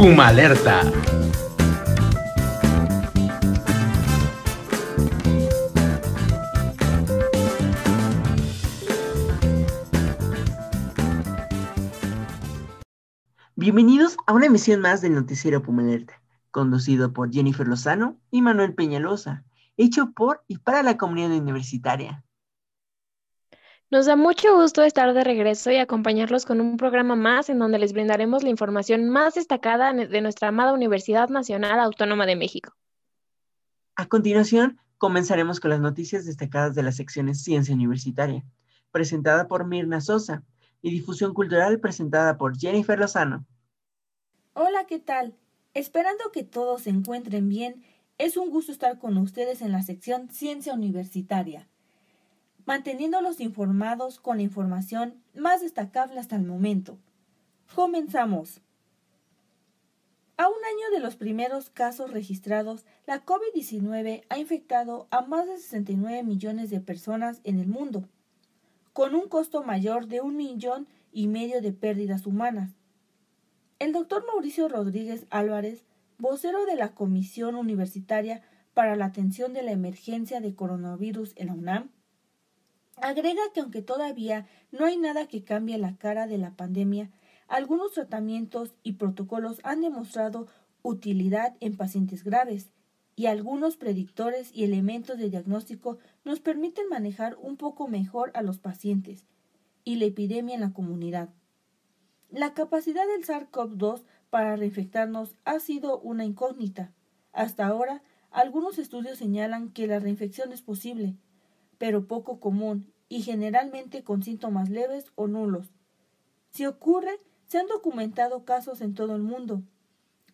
Puma Alerta. Bienvenidos a una emisión más del Noticiero Puma Alerta, conducido por Jennifer Lozano y Manuel Peñalosa, hecho por y para la comunidad universitaria. Nos da mucho gusto estar de regreso y acompañarlos con un programa más en donde les brindaremos la información más destacada de nuestra amada Universidad Nacional Autónoma de México. A continuación, comenzaremos con las noticias destacadas de las secciones Ciencia Universitaria, presentada por Mirna Sosa, y Difusión Cultural, presentada por Jennifer Lozano. Hola, ¿qué tal? Esperando que todos se encuentren bien, es un gusto estar con ustedes en la sección Ciencia Universitaria manteniéndolos informados con la información más destacable hasta el momento. Comenzamos. A un año de los primeros casos registrados, la COVID-19 ha infectado a más de 69 millones de personas en el mundo, con un costo mayor de un millón y medio de pérdidas humanas. El doctor Mauricio Rodríguez Álvarez, vocero de la Comisión Universitaria para la Atención de la Emergencia de Coronavirus en la UNAM, Agrega que aunque todavía no hay nada que cambie la cara de la pandemia, algunos tratamientos y protocolos han demostrado utilidad en pacientes graves y algunos predictores y elementos de diagnóstico nos permiten manejar un poco mejor a los pacientes y la epidemia en la comunidad. La capacidad del SARS-CoV-2 para reinfectarnos ha sido una incógnita. Hasta ahora, algunos estudios señalan que la reinfección es posible, pero poco común y generalmente con síntomas leves o nulos. Si ocurre, se han documentado casos en todo el mundo.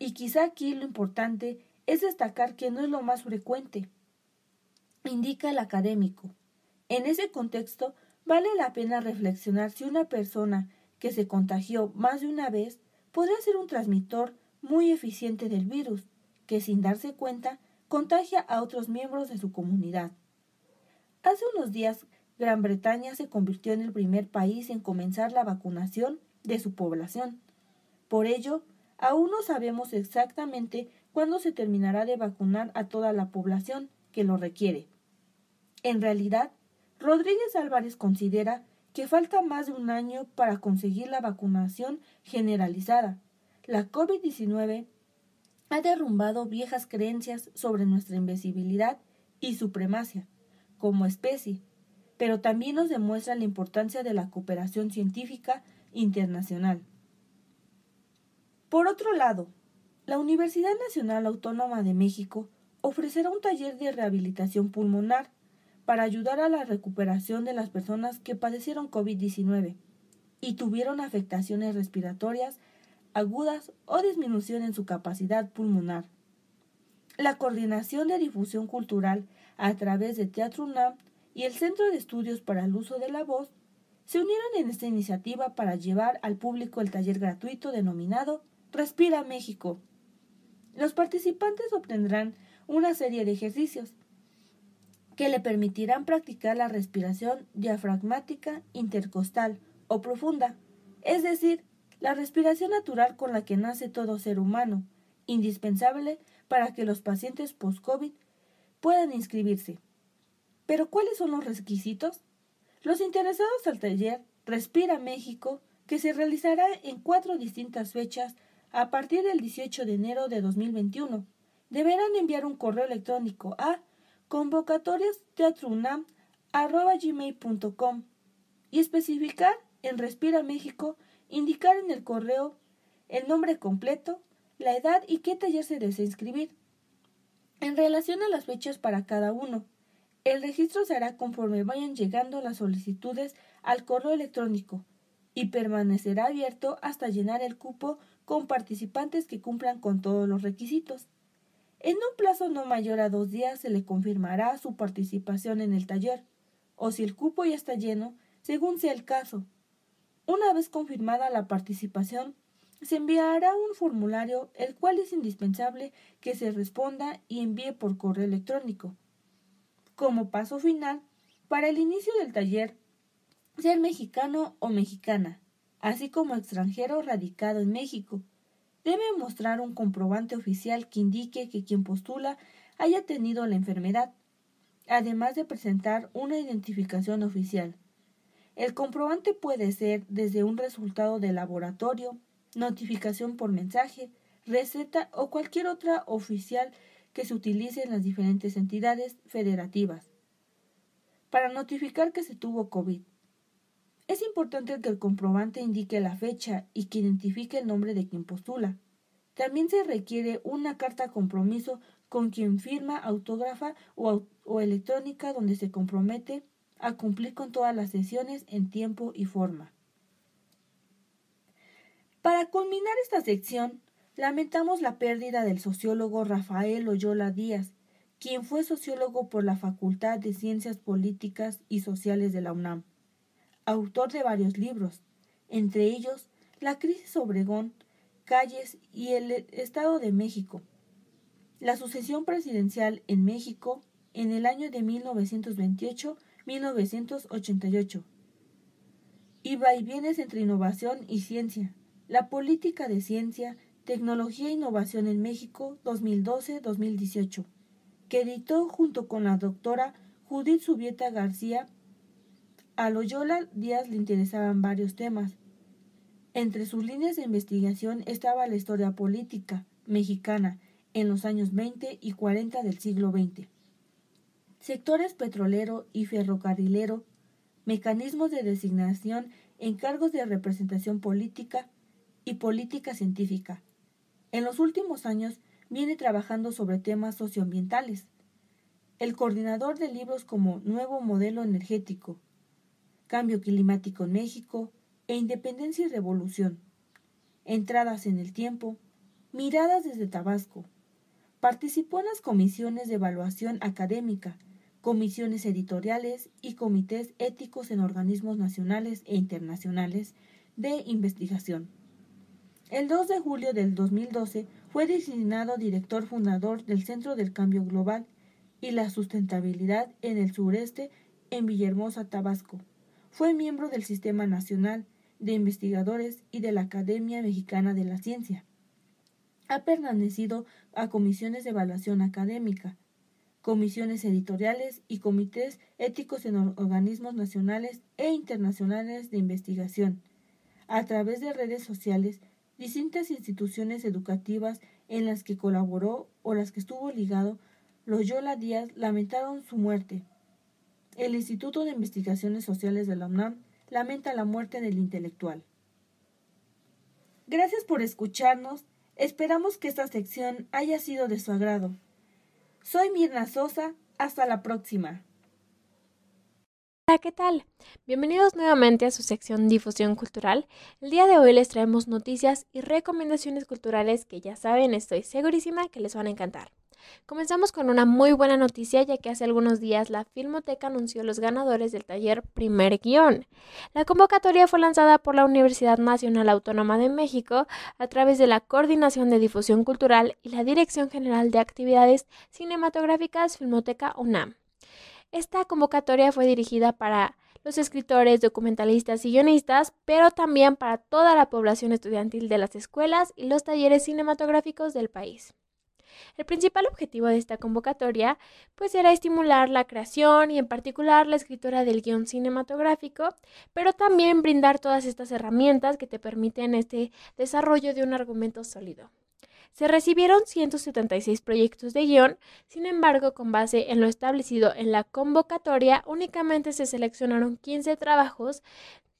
Y quizá aquí lo importante es destacar que no es lo más frecuente, indica el académico. En ese contexto, vale la pena reflexionar si una persona que se contagió más de una vez podría ser un transmisor muy eficiente del virus, que sin darse cuenta contagia a otros miembros de su comunidad. Hace unos días, Gran Bretaña se convirtió en el primer país en comenzar la vacunación de su población. Por ello, aún no sabemos exactamente cuándo se terminará de vacunar a toda la población que lo requiere. En realidad, Rodríguez Álvarez considera que falta más de un año para conseguir la vacunación generalizada. La COVID-19 ha derrumbado viejas creencias sobre nuestra invisibilidad y supremacia como especie, pero también nos demuestra la importancia de la cooperación científica internacional. Por otro lado, la Universidad Nacional Autónoma de México ofrecerá un taller de rehabilitación pulmonar para ayudar a la recuperación de las personas que padecieron COVID-19 y tuvieron afectaciones respiratorias agudas o disminución en su capacidad pulmonar. La Coordinación de Difusión Cultural a través de Teatro UNAM y el Centro de Estudios para el Uso de la Voz, se unieron en esta iniciativa para llevar al público el taller gratuito denominado Respira México. Los participantes obtendrán una serie de ejercicios que le permitirán practicar la respiración diafragmática intercostal o profunda, es decir, la respiración natural con la que nace todo ser humano, indispensable para que los pacientes post-COVID puedan inscribirse. Pero ¿cuáles son los requisitos? Los interesados al taller Respira México, que se realizará en cuatro distintas fechas a partir del 18 de enero de 2021, deberán enviar un correo electrónico a convocatoriasteatrounam.com y especificar en Respira México, indicar en el correo el nombre completo, la edad y qué taller se desea inscribir. En relación a las fechas para cada uno, el registro se hará conforme vayan llegando las solicitudes al correo electrónico y permanecerá abierto hasta llenar el cupo con participantes que cumplan con todos los requisitos. En un plazo no mayor a dos días se le confirmará su participación en el taller, o si el cupo ya está lleno, según sea el caso. Una vez confirmada la participación, se enviará un formulario el cual es indispensable que se responda y envíe por correo electrónico. Como paso final, para el inicio del taller, ser mexicano o mexicana, así como extranjero radicado en México. debe mostrar un comprobante oficial que indique que quien postula haya tenido la enfermedad, además de presentar una identificación oficial. El comprobante puede ser desde un resultado de laboratorio, notificación por mensaje, receta o cualquier otra oficial que se utilice en las diferentes entidades federativas para notificar que se tuvo COVID. Es importante que el comprobante indique la fecha y que identifique el nombre de quien postula. También se requiere una carta compromiso con quien firma autógrafa o, o, electrónica donde se compromete a cumplir con todas las sesiones en tiempo y forma. Para culminar esta sección, lamentamos la pérdida del sociólogo Rafael Oyola Díaz, quien fue sociólogo por la Facultad de Ciencias Políticas y Sociales de la UNAM autor de varios libros, entre ellos La crisis Obregón, Calles y el Estado de México. La sucesión presidencial en México en el año de 1928-1988. Y vaivienes entre innovación y ciencia. La política de ciencia, tecnología e innovación en México 2012-2018, que editó junto con la doctora Judith Subieta García a Loyola Díaz le interesaban varios temas. Entre sus líneas de investigación estaba la historia política mexicana en los años 20 y 40 del siglo XX, sectores petrolero y ferrocarrilero, mecanismos de designación en cargos de representación política y política científica. En los últimos años viene trabajando sobre temas socioambientales. El coordinador de libros como Nuevo Modelo Energético, Cambio Climático en México e Independencia y Revolución. Entradas en el tiempo, miradas desde Tabasco. Participó en las comisiones de evaluación académica, comisiones editoriales y comités éticos en organismos nacionales e internacionales de investigación. El 2 de julio del 2012 fue designado director fundador del Centro del Cambio Global y la Sustentabilidad en el Sureste en Villahermosa, Tabasco. Fue miembro del Sistema Nacional de Investigadores y de la Academia Mexicana de la Ciencia. Ha pertenecido a comisiones de evaluación académica, comisiones editoriales y comités éticos en organismos nacionales e internacionales de investigación. A través de redes sociales, distintas instituciones educativas en las que colaboró o las que estuvo ligado, Loyola Díaz lamentaron su muerte, el Instituto de Investigaciones Sociales de la UNAM lamenta la muerte del intelectual. Gracias por escucharnos. Esperamos que esta sección haya sido de su agrado. Soy Mirna Sosa. Hasta la próxima. Hola, ¿qué tal? Bienvenidos nuevamente a su sección Difusión Cultural. El día de hoy les traemos noticias y recomendaciones culturales que ya saben, estoy segurísima que les van a encantar. Comenzamos con una muy buena noticia ya que hace algunos días la Filmoteca anunció los ganadores del taller Primer Guión. La convocatoria fue lanzada por la Universidad Nacional Autónoma de México a través de la Coordinación de Difusión Cultural y la Dirección General de Actividades Cinematográficas Filmoteca UNAM. Esta convocatoria fue dirigida para los escritores, documentalistas y guionistas, pero también para toda la población estudiantil de las escuelas y los talleres cinematográficos del país. El principal objetivo de esta convocatoria pues era estimular la creación y en particular la escritura del guion cinematográfico, pero también brindar todas estas herramientas que te permiten este desarrollo de un argumento sólido. Se recibieron 176 proyectos de guion, sin embargo, con base en lo establecido en la convocatoria, únicamente se seleccionaron 15 trabajos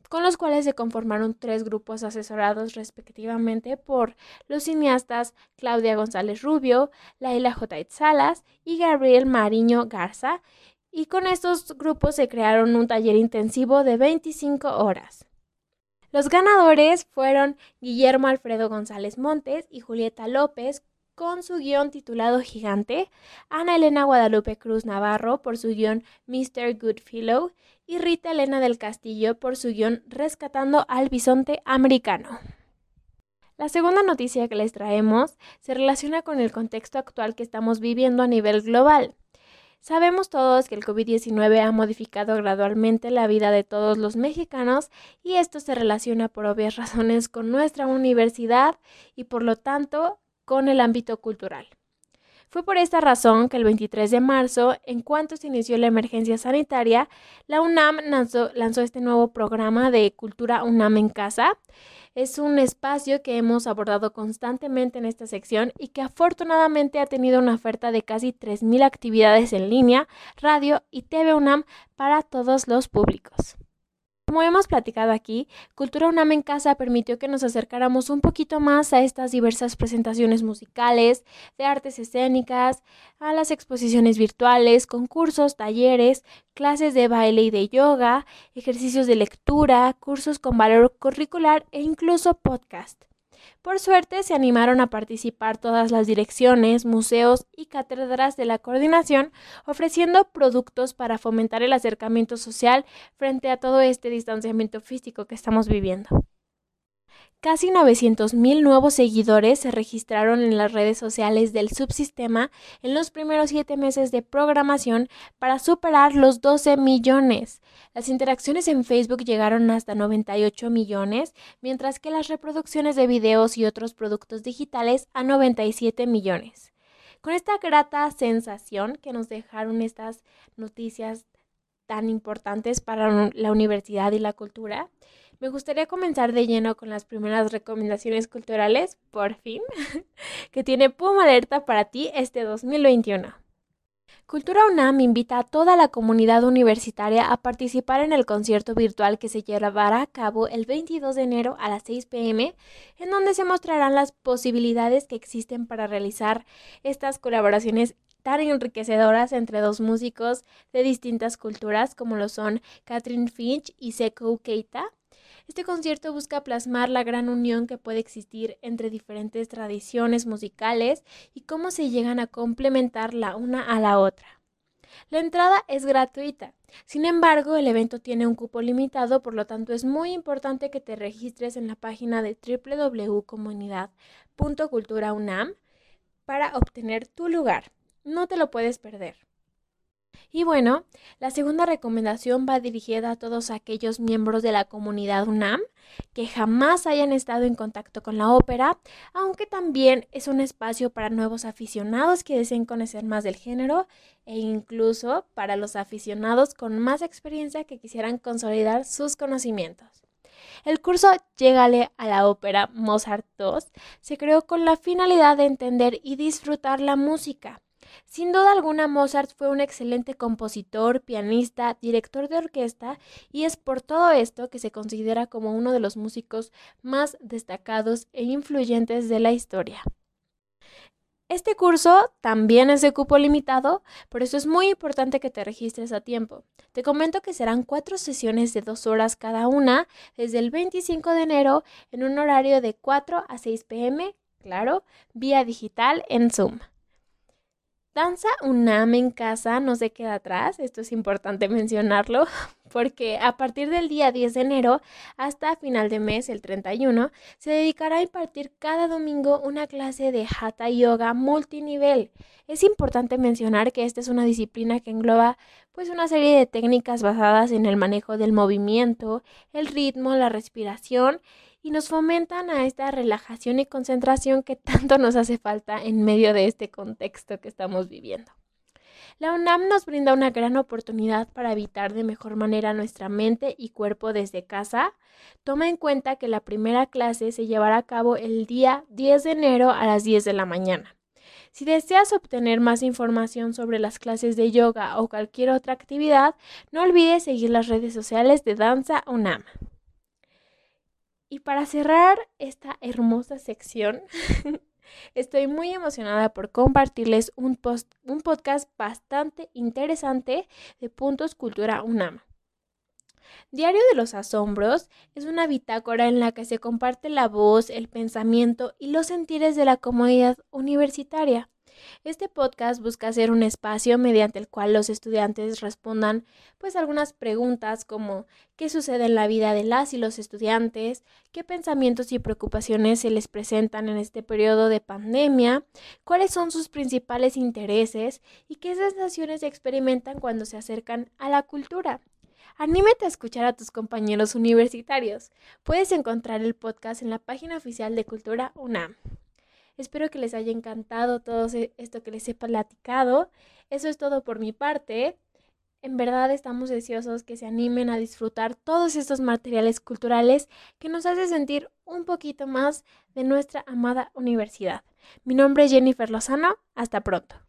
con los cuales se conformaron tres grupos asesorados respectivamente por los cineastas Claudia González Rubio, Laila J. Salas y Gabriel Mariño Garza, y con estos grupos se crearon un taller intensivo de 25 horas. Los ganadores fueron Guillermo Alfredo González Montes y Julieta López con su guion titulado Gigante, Ana Elena Guadalupe Cruz Navarro por su guion Mr. Goodfellow y Rita Elena del Castillo por su guion Rescatando al Bisonte Americano. La segunda noticia que les traemos se relaciona con el contexto actual que estamos viviendo a nivel global. Sabemos todos que el COVID-19 ha modificado gradualmente la vida de todos los mexicanos y esto se relaciona por obvias razones con nuestra universidad y por lo tanto con el ámbito cultural. Fue por esta razón que el 23 de marzo, en cuanto se inició la emergencia sanitaria, la UNAM lanzó, este nuevo programa de Cultura UNAM en Casa, es un espacio que hemos abordado constantemente en esta sección y que afortunadamente ha tenido una oferta de casi 3.000 actividades en línea, radio y TV UNAM para todos los públicos. Como hemos platicado aquí, Cultura UNAM en Casa permitió que nos acercáramos un poquito más a estas diversas presentaciones musicales, de artes escénicas, a las exposiciones virtuales, concursos, talleres, clases de baile y de yoga, ejercicios de lectura, cursos con valor curricular e incluso podcast. Por suerte se animaron a participar todas las direcciones, museos y cátedras de la coordinación, ofreciendo productos para fomentar el acercamiento social frente a todo este distanciamiento físico que estamos viviendo. Casi 900.000 nuevos seguidores se registraron en las redes sociales del subsistema en los primeros siete meses de programación para superar los 12 millones. Las interacciones en Facebook llegaron hasta 98 millones, mientras que las reproducciones de videos y otros productos digitales a 97 millones. Con esta grata sensación que nos dejaron estas noticias tan importantes para la universidad y la cultura, me gustaría comenzar de lleno con las primeras recomendaciones culturales, por fin, que tiene Puma Alerta para ti este 2021. Cultura UNAM invita a toda la comunidad universitaria a participar en el concierto virtual que se llevará a cabo el 22 de enero a las 6 pm, en donde se mostrarán las posibilidades que existen para realizar estas colaboraciones tan enriquecedoras entre dos músicos de distintas culturas como lo son Catherine Finch y Seko Keita, este concierto busca plasmar la gran unión que puede existir entre diferentes tradiciones musicales y cómo se llegan a complementar la una a la otra. La entrada es gratuita. Sin embargo, el evento tiene un cupo limitado, por lo tanto es muy importante que te registres en la página de www.comunidad.culturaunam para obtener tu lugar. No te lo puedes perder. Y bueno, la segunda recomendación va dirigida a todos aquellos miembros de la comunidad UNAM que jamás hayan estado en contacto con la ópera, aunque también es un espacio para nuevos aficionados que deseen conocer más del género e incluso para los aficionados con más experiencia que quisieran consolidar sus conocimientos. El curso Llegale a la ópera Mozart II se creó con la finalidad de entender y disfrutar la música sin duda alguna, Mozart fue un excelente compositor, pianista, director de orquesta y es por todo esto que se considera como uno de los músicos más destacados e influyentes de la historia. Este curso también es de cupo limitado, por eso es muy importante que te registres a tiempo. Te comento que serán cuatro sesiones de dos horas cada una, desde el 25 de enero en un horario de 4 a 6 pm, claro, vía digital en Zoom. Danza UNAM en casa no se queda atrás, esto es importante mencionarlo, porque a partir del día 10 de enero hasta final de mes, el 31, se dedicará a impartir cada domingo una clase de Hatha Yoga multinivel. Es importante mencionar que esta es una disciplina que engloba pues una serie de técnicas basadas en el manejo del movimiento, el ritmo, la respiración y nos fomentan a esta relajación y concentración que tanto nos hace falta en medio de este contexto que estamos viviendo. La UNAM nos brinda una gran oportunidad para evitar de mejor manera nuestra mente y cuerpo desde casa. Toma en cuenta que la primera clase se llevará a cabo el día 10 de enero a las 10 de la mañana. Si deseas obtener más información sobre las clases de yoga o cualquier otra actividad, no olvides seguir las redes sociales de Danza UNAM. Y para cerrar esta hermosa sección, estoy muy emocionada por compartirles un, un podcast bastante interesante de Puntos Cultura UNAM. Diario de los Asombros es una bitácora en la que se comparte la voz, el pensamiento y los sentires de la comunidad universitaria. Este podcast busca ser un espacio mediante el cual los estudiantes respondan pues algunas preguntas como qué sucede en la vida de las y los estudiantes, qué pensamientos y preocupaciones se les presentan en este periodo de pandemia, cuáles son sus principales intereses y qué sensaciones experimentan cuando se acercan a la cultura. Anímate a escuchar a tus compañeros universitarios. Puedes encontrar el podcast en la página oficial de Cultura UNAM. Espero que les haya encantado todo esto que les he platicado. Eso es todo por mi parte. En verdad estamos deseosos que se animen a disfrutar todos estos materiales culturales que nos hace sentir un poquito más de nuestra amada universidad. Mi nombre es Jennifer Lozano. Hasta pronto.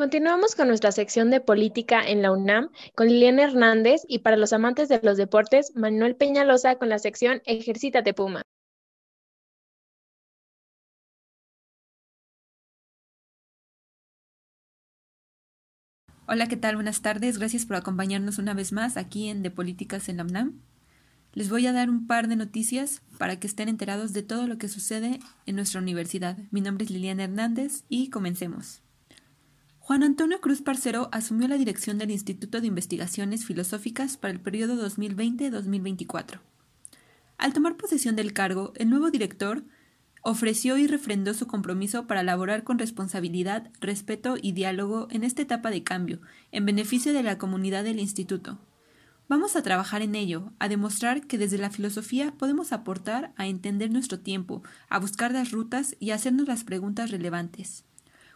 Continuamos con nuestra sección de política en la UNAM con Liliana Hernández y para los amantes de los deportes, Manuel Peñalosa con la sección Ejercítate Puma. Hola, ¿qué tal? Buenas tardes. Gracias por acompañarnos una vez más aquí en De Políticas en la UNAM. Les voy a dar un par de noticias para que estén enterados de todo lo que sucede en nuestra universidad. Mi nombre es Liliana Hernández y comencemos. Juan Antonio Cruz Parcero asumió la dirección del Instituto de Investigaciones Filosóficas para el periodo 2020-2024. Al tomar posesión del cargo, el nuevo director ofreció y refrendó su compromiso para elaborar con responsabilidad, respeto y diálogo en esta etapa de cambio, en beneficio de la comunidad del instituto. Vamos a trabajar en ello, a demostrar que desde la filosofía podemos aportar a entender nuestro tiempo, a buscar las rutas y a hacernos las preguntas relevantes.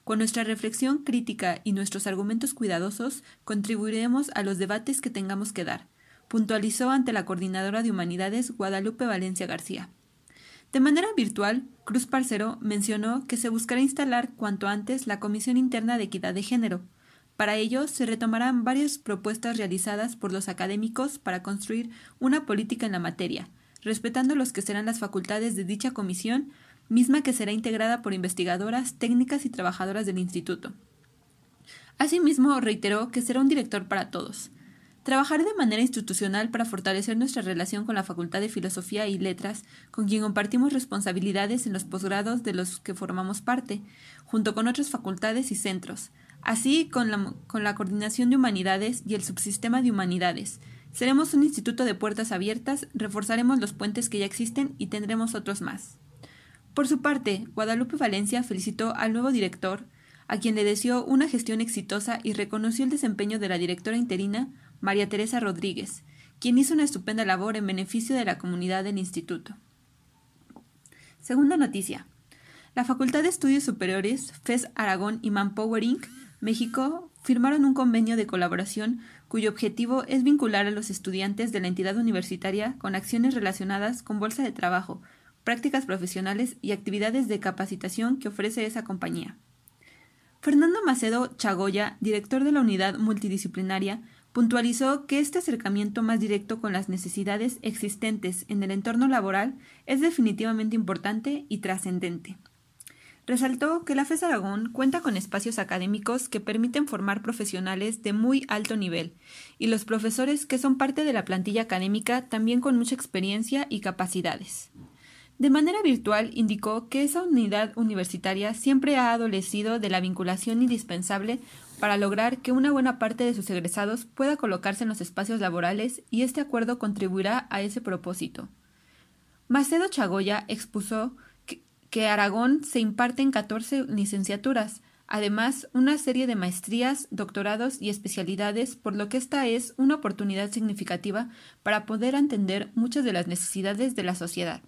Con nuestra reflexión crítica y nuestros argumentos cuidadosos contribuiremos a los debates que tengamos que dar, puntualizó ante la coordinadora de Humanidades Guadalupe Valencia García. De manera virtual, Cruz Parcero mencionó que se buscará instalar cuanto antes la Comisión Interna de Equidad de Género. Para ello, se retomarán varias propuestas realizadas por los académicos para construir una política en la materia, respetando los que serán las facultades de dicha comisión misma que será integrada por investigadoras, técnicas y trabajadoras del instituto. Asimismo, reiteró que será un director para todos. Trabajaré de manera institucional para fortalecer nuestra relación con la Facultad de Filosofía y Letras, con quien compartimos responsabilidades en los posgrados de los que formamos parte, junto con otras facultades y centros, así con la, con la coordinación de humanidades y el subsistema de humanidades. Seremos un instituto de puertas abiertas, reforzaremos los puentes que ya existen y tendremos otros más. Por su parte, Guadalupe Valencia felicitó al nuevo director, a quien le deseó una gestión exitosa y reconoció el desempeño de la directora interina, María Teresa Rodríguez, quien hizo una estupenda labor en beneficio de la comunidad del instituto. Segunda noticia. La Facultad de Estudios Superiores, FES Aragón y Manpower Inc., México, firmaron un convenio de colaboración cuyo objetivo es vincular a los estudiantes de la entidad universitaria con acciones relacionadas con bolsa de trabajo, prácticas profesionales y actividades de capacitación que ofrece esa compañía. Fernando Macedo Chagoya, director de la unidad multidisciplinaria, puntualizó que este acercamiento más directo con las necesidades existentes en el entorno laboral es definitivamente importante y trascendente. Resaltó que la FES Aragón cuenta con espacios académicos que permiten formar profesionales de muy alto nivel y los profesores que son parte de la plantilla académica también con mucha experiencia y capacidades. De manera virtual indicó que esa unidad universitaria siempre ha adolecido de la vinculación indispensable para lograr que una buena parte de sus egresados pueda colocarse en los espacios laborales y este acuerdo contribuirá a ese propósito. Macedo Chagoya expuso que, Aragón se imparte en 14 licenciaturas, además una serie de maestrías, doctorados y especialidades, por lo que esta es una oportunidad significativa para poder entender muchas de las necesidades de la sociedad.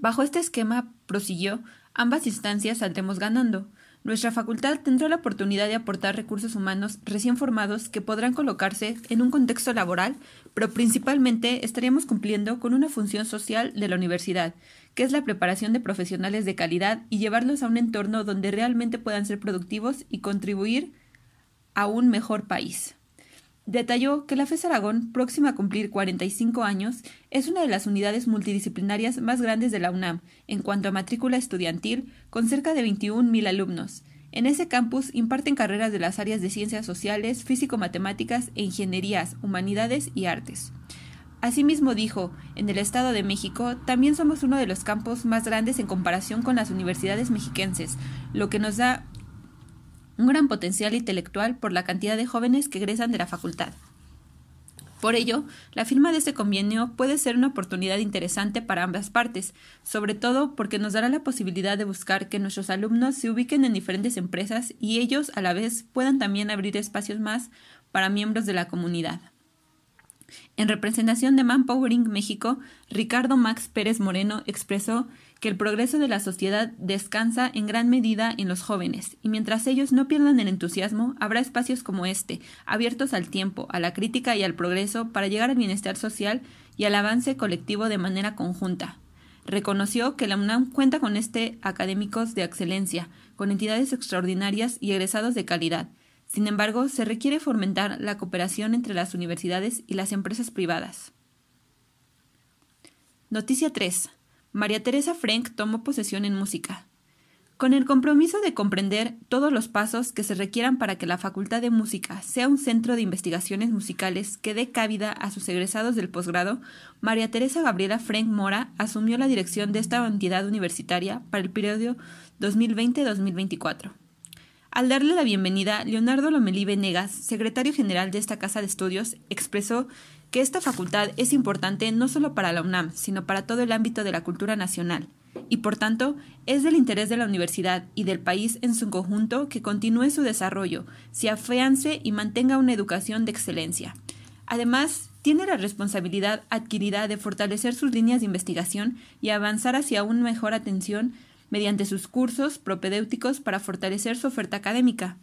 Bajo este esquema, prosiguió, ambas instancias saldremos ganando. Nuestra facultad tendrá la oportunidad de aportar recursos humanos recién formados que podrán colocarse en un contexto laboral, pero principalmente estaríamos cumpliendo con una función social de la universidad, que es la preparación de profesionales de calidad y llevarlos a un entorno donde realmente puedan ser productivos y contribuir a un mejor país. Detalló que la FES Aragón, próxima a cumplir 45 años, es una de las unidades multidisciplinarias más grandes de la UNAM en cuanto a matrícula estudiantil, con cerca de 21.000 alumnos. En ese campus imparten carreras de las áreas de ciencias sociales, físico-matemáticas e ingenierías, humanidades y artes. Asimismo dijo, en el Estado de México también somos uno de los campos más grandes en comparación con las universidades mexiquenses, lo que nos da un gran potencial intelectual por la cantidad de jóvenes que egresan de la facultad. Por ello, la firma de este convenio puede ser una oportunidad interesante para ambas partes, sobre todo porque nos dará la posibilidad de buscar que nuestros alumnos se ubiquen en diferentes empresas y ellos a la vez puedan también abrir espacios más para miembros de la comunidad. En representación de Manpowering México, Ricardo Max Pérez Moreno expresó que el progreso de la sociedad descansa en gran medida en los jóvenes, y mientras ellos no pierdan el entusiasmo, habrá espacios como este, abiertos al tiempo, a la crítica y al progreso para llegar al bienestar social y al avance colectivo de manera conjunta. Reconoció que la UNAM cuenta con este académicos de excelencia, con entidades extraordinarias y egresados de calidad. Sin embargo, se requiere fomentar la cooperación entre las universidades y las empresas privadas. Noticia 3. María Teresa Frank tomó posesión en música. Con el compromiso de comprender todos los pasos que se requieran para que la Facultad de Música sea un centro de investigaciones musicales que dé cabida a sus egresados del posgrado, María Teresa Gabriela Frank Mora asumió la dirección de esta entidad universitaria para el periodo 2020-2024. Al darle la bienvenida, Leonardo Lomelí Venegas, secretario general de esta casa de estudios, expresó que esta facultad es importante no solo para la UNAM, sino para todo el ámbito de la cultura nacional, y por tanto es del interés de la universidad y del país en su conjunto que continúe su desarrollo, se afiance y mantenga una educación de excelencia. Además, tiene la responsabilidad adquirida de fortalecer sus líneas de investigación y avanzar hacia una mejor atención mediante sus cursos propedéuticos para fortalecer su oferta académica.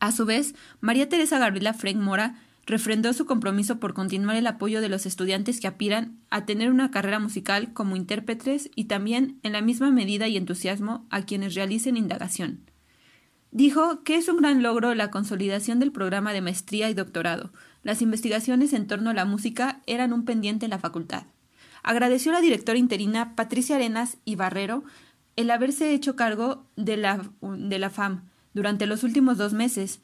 A su vez, María Teresa Gabriela Frank Mora refrendó su compromiso por continuar el apoyo de los estudiantes que aspiran a tener una carrera musical como intérpretes y también, en la misma medida y entusiasmo, a quienes realicen indagación. Dijo que es un gran logro la consolidación del programa de maestría y doctorado. Las investigaciones en torno a la música eran un pendiente en la facultad. Agradeció a la directora interina Patricia Arenas y Barrero el haberse hecho cargo de la, de la FAM durante los últimos dos meses,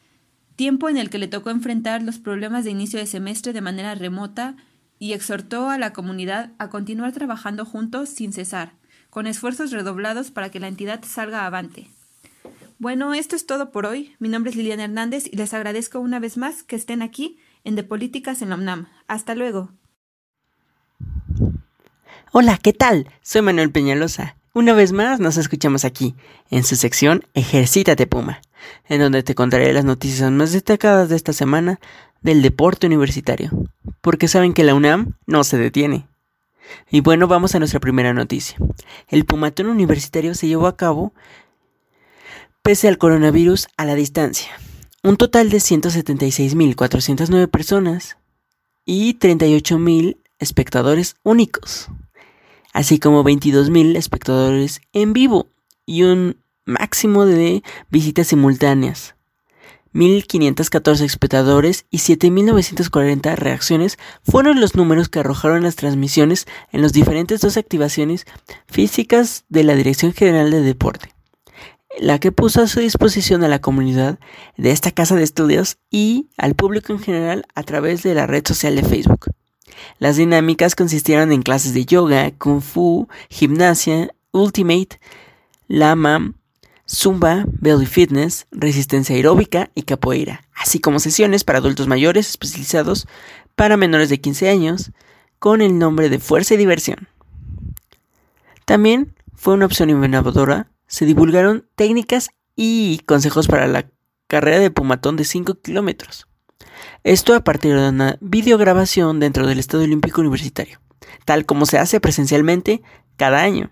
tiempo en el que le tocó enfrentar los problemas de inicio de semestre de manera remota y exhortó a la comunidad a continuar trabajando juntos sin cesar, con esfuerzos redoblados para que la entidad salga avante. Bueno, esto es todo por hoy. Mi nombre es Liliana Hernández y les agradezco una vez más que estén aquí en De Políticas en la UNAM. Hasta luego. Hola, ¿qué tal? Soy Manuel Peñalosa. Una vez más nos escuchamos aquí, en su sección Ejercítate Puma en donde te contaré las noticias más destacadas de esta semana del deporte universitario, porque saben que la UNAM no se detiene. Y bueno, vamos a nuestra primera noticia. El Pumatón Universitario se llevó a cabo pese al coronavirus a la distancia. Un total de 176.409 personas y 38.000 espectadores únicos, así como 22.000 espectadores en vivo y un máximo de visitas simultáneas. 1.514 espectadores y 7.940 reacciones fueron los números que arrojaron las transmisiones en las diferentes dos activaciones físicas de la Dirección General de Deporte, la que puso a su disposición a la comunidad de esta casa de estudios y al público en general a través de la red social de Facebook. Las dinámicas consistieron en clases de yoga, kung fu, gimnasia, ultimate, lama, zumba, belly fitness, resistencia aeróbica y capoeira, así como sesiones para adultos mayores especializados para menores de 15 años con el nombre de Fuerza y Diversión. También fue una opción innovadora, se divulgaron técnicas y consejos para la carrera de pumatón de 5 kilómetros. Esto a partir de una videograbación dentro del Estado Olímpico Universitario, tal como se hace presencialmente cada año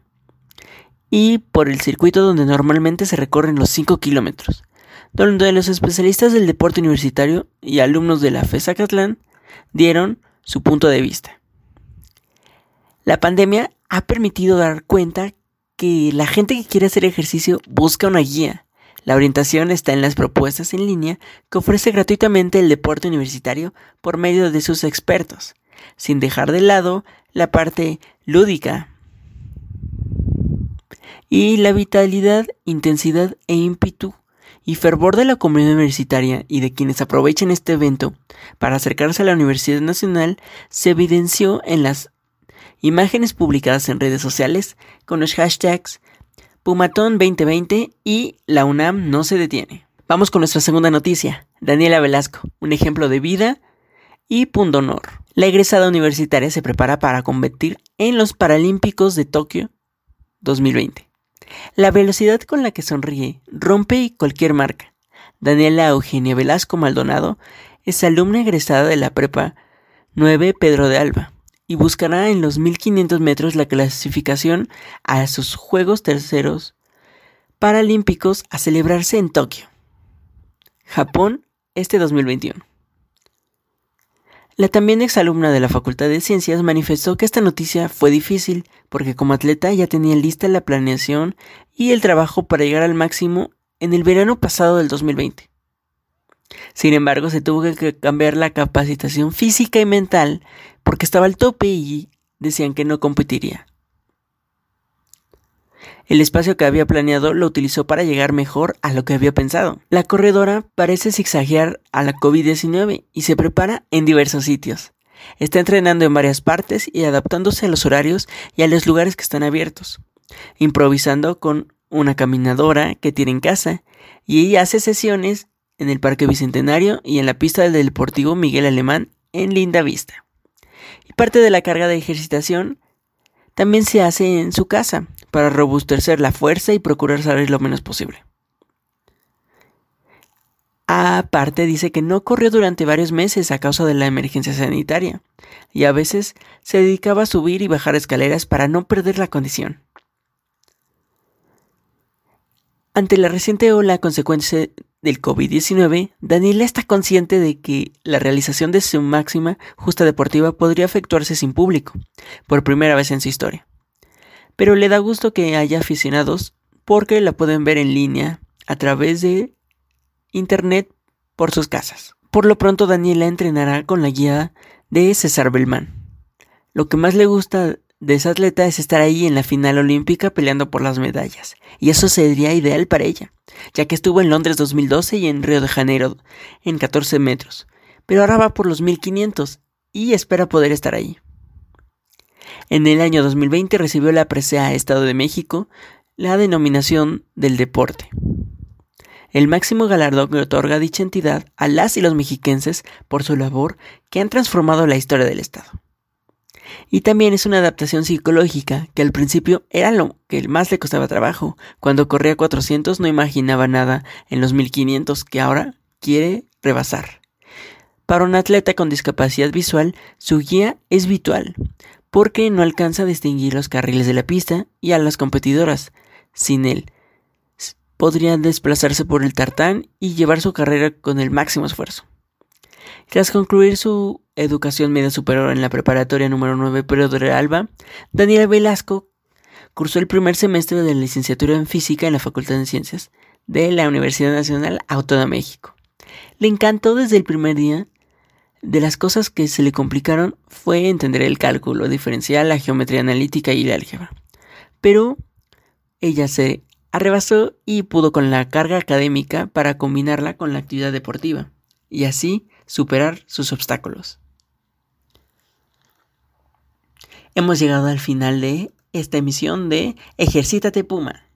y por el circuito donde normalmente se recorren los 5 kilómetros, donde los especialistas del deporte universitario y alumnos de la FESA Catlán dieron su punto de vista. La pandemia ha permitido dar cuenta que la gente que quiere hacer ejercicio busca una guía. La orientación está en las propuestas en línea que ofrece gratuitamente el deporte universitario por medio de sus expertos, sin dejar de lado la parte lúdica y la vitalidad, intensidad e ímpetu y fervor de la comunidad universitaria y de quienes aprovechan este evento para acercarse a la Universidad Nacional se evidenció en las imágenes publicadas en redes sociales con los hashtags Pumatón 2020 y la UNAM no se detiene. Vamos con nuestra segunda noticia. Daniela Velasco, un ejemplo de vida y pundonor. La egresada universitaria se prepara para competir en los Paralímpicos de Tokio 2020. La velocidad con la que sonríe rompe cualquier marca. Daniela Eugenia Velasco Maldonado es alumna egresada de la Prepa 9 Pedro de Alba y buscará en los 1500 metros la clasificación a sus Juegos Terceros Paralímpicos a celebrarse en Tokio, Japón, este 2021. La también exalumna de la Facultad de Ciencias manifestó que esta noticia fue difícil porque como atleta ya tenía lista la planeación y el trabajo para llegar al máximo en el verano pasado del 2020. Sin embargo, se tuvo que cambiar la capacitación física y mental porque estaba al tope y decían que no competiría. El espacio que había planeado lo utilizó para llegar mejor a lo que había pensado. La corredora parece zigzaguear a la COVID-19 y se prepara en diversos sitios. Está entrenando en varias partes y adaptándose a los horarios y a los lugares que están abiertos. Improvisando con una caminadora que tiene en casa y ella hace sesiones en el Parque Bicentenario y en la pista del Deportivo Miguel Alemán en Linda Vista. Parte de la carga de ejercitación también se hace en su casa, para robustecer la fuerza y procurar salir lo menos posible. Aparte dice que no corrió durante varios meses a causa de la emergencia sanitaria, y a veces se dedicaba a subir y bajar escaleras para no perder la condición. Ante la reciente ola consecuencia del COVID-19, Daniela está consciente de que la realización de su máxima justa deportiva podría efectuarse sin público, por primera vez en su historia pero le da gusto que haya aficionados porque la pueden ver en línea a través de internet por sus casas. Por lo pronto Daniela entrenará con la guía de César Belmán. Lo que más le gusta de esa atleta es estar ahí en la final olímpica peleando por las medallas, y eso sería ideal para ella, ya que estuvo en Londres 2012 y en Río de Janeiro en 14 metros, pero ahora va por los 1500 y espera poder estar ahí. En el año 2020 recibió la presea Estado de México la denominación del deporte. El máximo galardón que otorga dicha entidad a las y los mexiquenses por su labor que han transformado la historia del Estado. Y también es una adaptación psicológica que al principio era lo que más le costaba trabajo. Cuando corría 400 no imaginaba nada en los 1500 que ahora quiere rebasar. Para un atleta con discapacidad visual, su guía es virtual, porque no alcanza a distinguir los carriles de la pista y a las competidoras. Sin él, podría desplazarse por el tartán y llevar su carrera con el máximo esfuerzo. Tras concluir su educación media superior en la preparatoria número 9 Pedro de Alba, Daniela Velasco cursó el primer semestre de la licenciatura en física en la Facultad de Ciencias de la Universidad Nacional Autónoma de México. Le encantó desde el primer día de las cosas que se le complicaron fue entender el cálculo diferencial, la geometría analítica y la álgebra. Pero ella se arrebasó y pudo con la carga académica para combinarla con la actividad deportiva y así superar sus obstáculos. Hemos llegado al final de esta emisión de Ejercítate Puma.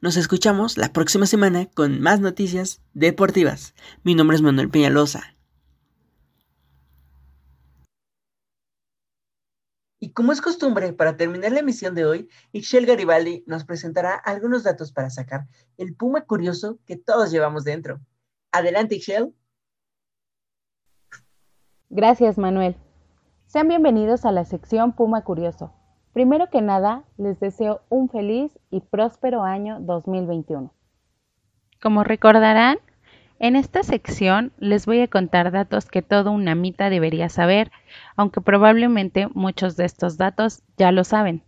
Nos escuchamos la próxima semana con más noticias deportivas. Mi nombre es Manuel Peñalosa. Y como es costumbre, para terminar la emisión de hoy, Ixchel Garibaldi nos presentará algunos datos para sacar el puma curioso que todos llevamos dentro. Adelante, Ixchel. Gracias, Manuel. Sean bienvenidos a la sección Puma Curioso. Primero que nada, les deseo un feliz y próspero año 2021. Como recordarán, en esta sección les voy a contar datos que todo un amita debería saber, aunque probablemente muchos de estos datos ya lo saben.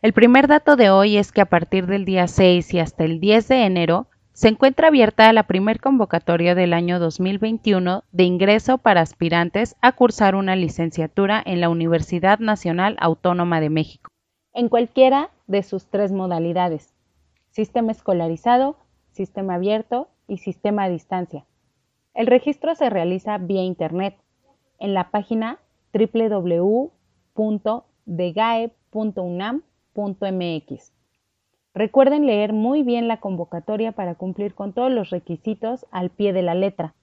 El primer dato de hoy es que a partir del día 6 y hasta el 10 de enero se encuentra abierta la primer convocatoria del año 2021 de ingreso para aspirantes a cursar una licenciatura en la Universidad Nacional Autónoma de México, en cualquiera de sus tres modalidades, sistema escolarizado, sistema abierto y sistema a distancia. El registro se realiza vía Internet en la página www.degae.unam.mx. Recuerden leer muy bien la convocatoria para cumplir con todos los requisitos al pie de la letra.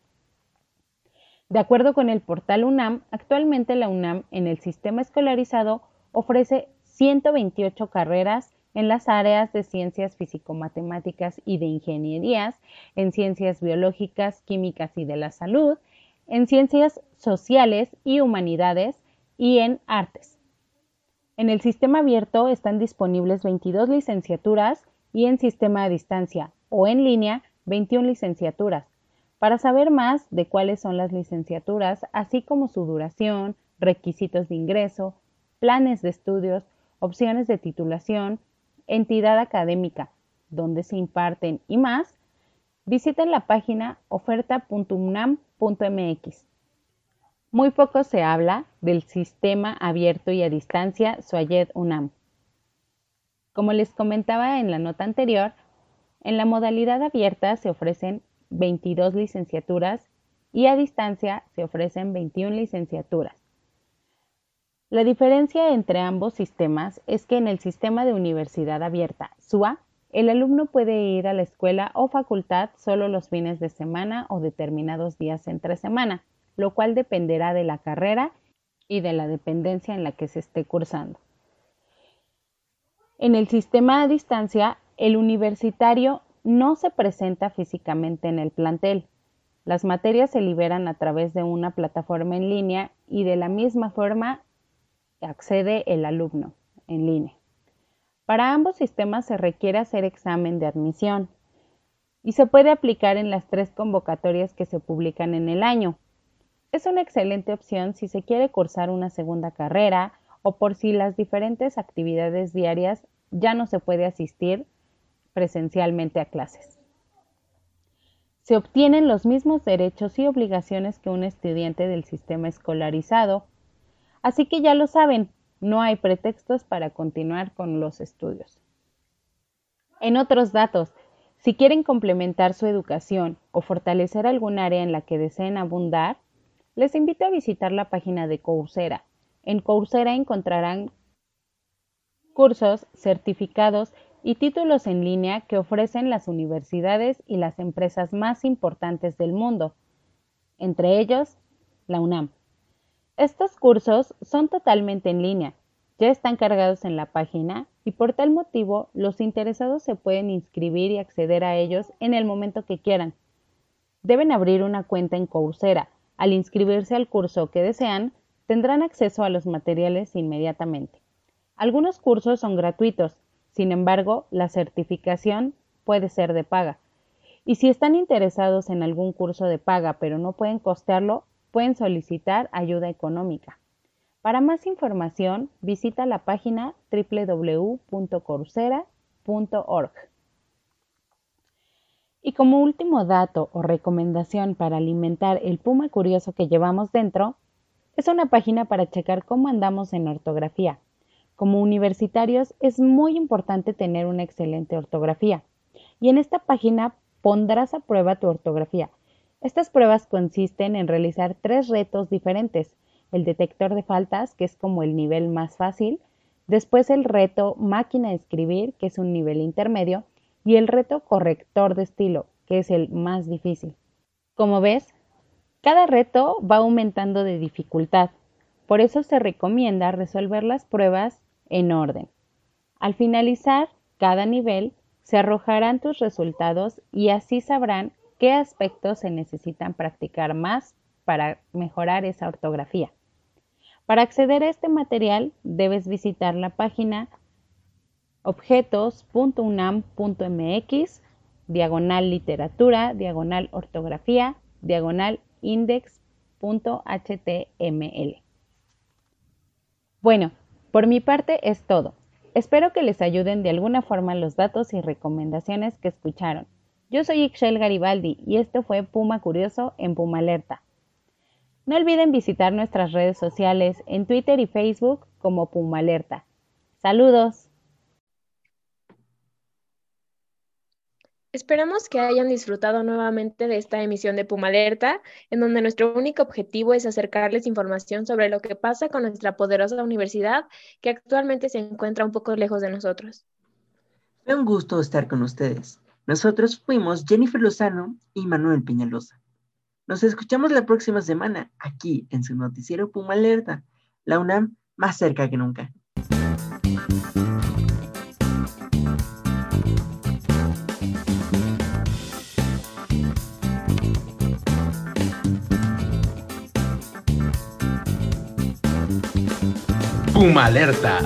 De acuerdo con el portal UNAM, actualmente la UNAM en el sistema escolarizado ofrece 128 carreras en las áreas de ciencias físico-matemáticas y de ingenierías, en ciencias biológicas, químicas y de la salud, en ciencias sociales y humanidades y en artes. En el sistema abierto están disponibles 22 licenciaturas y en sistema a distancia o en línea 21 licenciaturas. Para saber más de cuáles son las licenciaturas, así como su duración, requisitos de ingreso, planes de estudios, opciones de titulación, entidad académica, donde se imparten y más, visiten la página oferta.unam.mx. Muy poco se habla del sistema abierto y a distancia Suayed UNAM. Como les comentaba en la nota anterior, en la modalidad abierta se ofrecen 22 licenciaturas y a distancia se ofrecen 21 licenciaturas. La diferencia entre ambos sistemas es que en el sistema de universidad abierta, SUA, el alumno puede ir a la escuela o facultad solo los fines de semana o determinados días entre semana, lo cual dependerá de la carrera y de la dependencia en la que se esté cursando. En el sistema a distancia, el universitario no se presenta físicamente en el plantel. Las materias se liberan a través de una plataforma en línea y de la misma forma accede el alumno en línea. Para ambos sistemas se requiere hacer examen de admisión y se puede aplicar en las tres convocatorias que se publican en el año. Es una excelente opción si se quiere cursar una segunda carrera o por si las diferentes actividades diarias ya no se puede asistir presencialmente a clases. Se obtienen los mismos derechos y obligaciones que un estudiante del sistema escolarizado, así que ya lo saben, no hay pretextos para continuar con los estudios. En otros datos, si quieren complementar su educación o fortalecer algún área en la que deseen abundar, les invito a visitar la página de Coursera. En Coursera encontrarán cursos, certificados y títulos en línea que ofrecen las universidades y las empresas más importantes del mundo, entre ellos la UNAM. Estos cursos son totalmente en línea, ya están cargados en la página y por tal motivo los interesados se pueden inscribir y acceder a ellos en el momento que quieran. Deben abrir una cuenta en Coursera. Al inscribirse al curso que desean, tendrán acceso a los materiales inmediatamente. Algunos cursos son gratuitos sin embargo, la certificación puede ser de paga. Y si están interesados en algún curso de paga pero no pueden costearlo, pueden solicitar ayuda económica. Para más información, visita la página www.coursera.org. Y como último dato o recomendación para alimentar el puma curioso que llevamos dentro, es una página para checar cómo andamos en ortografía. Como universitarios es muy importante tener una excelente ortografía y en esta página pondrás a prueba tu ortografía. Estas pruebas consisten en realizar tres retos diferentes. El detector de faltas, que es como el nivel más fácil, después el reto máquina de escribir, que es un nivel intermedio, y el reto corrector de estilo, que es el más difícil. Como ves, cada reto va aumentando de dificultad. Por eso se recomienda resolver las pruebas en orden. Al finalizar cada nivel, se arrojarán tus resultados y así sabrán qué aspectos se necesitan practicar más para mejorar esa ortografía. Para acceder a este material debes visitar la página objetos.unam.mx, diagonal literatura, diagonal ortografía, diagonal index.html. Bueno, por mi parte es todo. Espero que les ayuden de alguna forma los datos y recomendaciones que escucharon. Yo soy Ixchel Garibaldi y esto fue Puma Curioso en Puma Alerta. No olviden visitar nuestras redes sociales en Twitter y Facebook como Puma Alerta. Saludos. Esperamos que hayan disfrutado nuevamente de esta emisión de Puma Alerta, en donde nuestro único objetivo es acercarles información sobre lo que pasa con nuestra poderosa universidad, que actualmente se encuentra un poco lejos de nosotros. Fue un gusto estar con ustedes. Nosotros fuimos Jennifer Lozano y Manuel Peñalosa. Nos escuchamos la próxima semana aquí en su noticiero Puma Alerta, la UNAM más cerca que nunca. Puma Alerta.